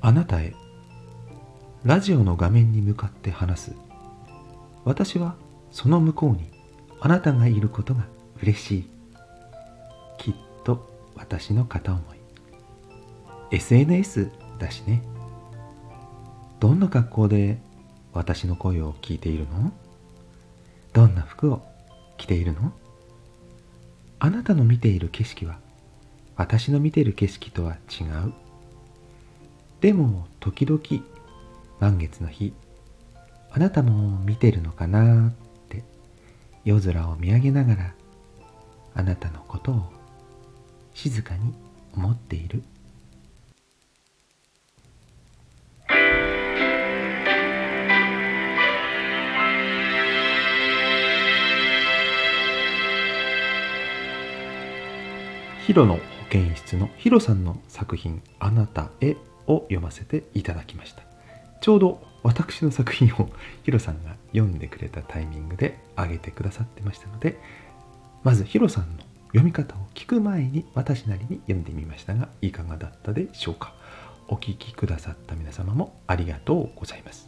あなたへラジオの画面に向かって話す。私はその向こうにあなたがいることが嬉しい。きっと私の片思い。SNS だしね。どんな格好で私の声を聞いているの？どんな服を着ているの？あなたの見ている景色は私の見ている景色とは違う。でも時々満月の日あなたも見てるのかなって夜空を見上げながらあなたのことを静かに思っている。ヒロの保健室のヒロさんの作品「あなたへ」を読ませていただきました。ちょうど私の作品を ヒロさんが読んでくれたタイミングで上げてくださってましたのでまずヒロさんの読み方を聞く前に私なりに読んでみましたがいかがだったでしょうか。お聞きくださった皆様もありがとうございます。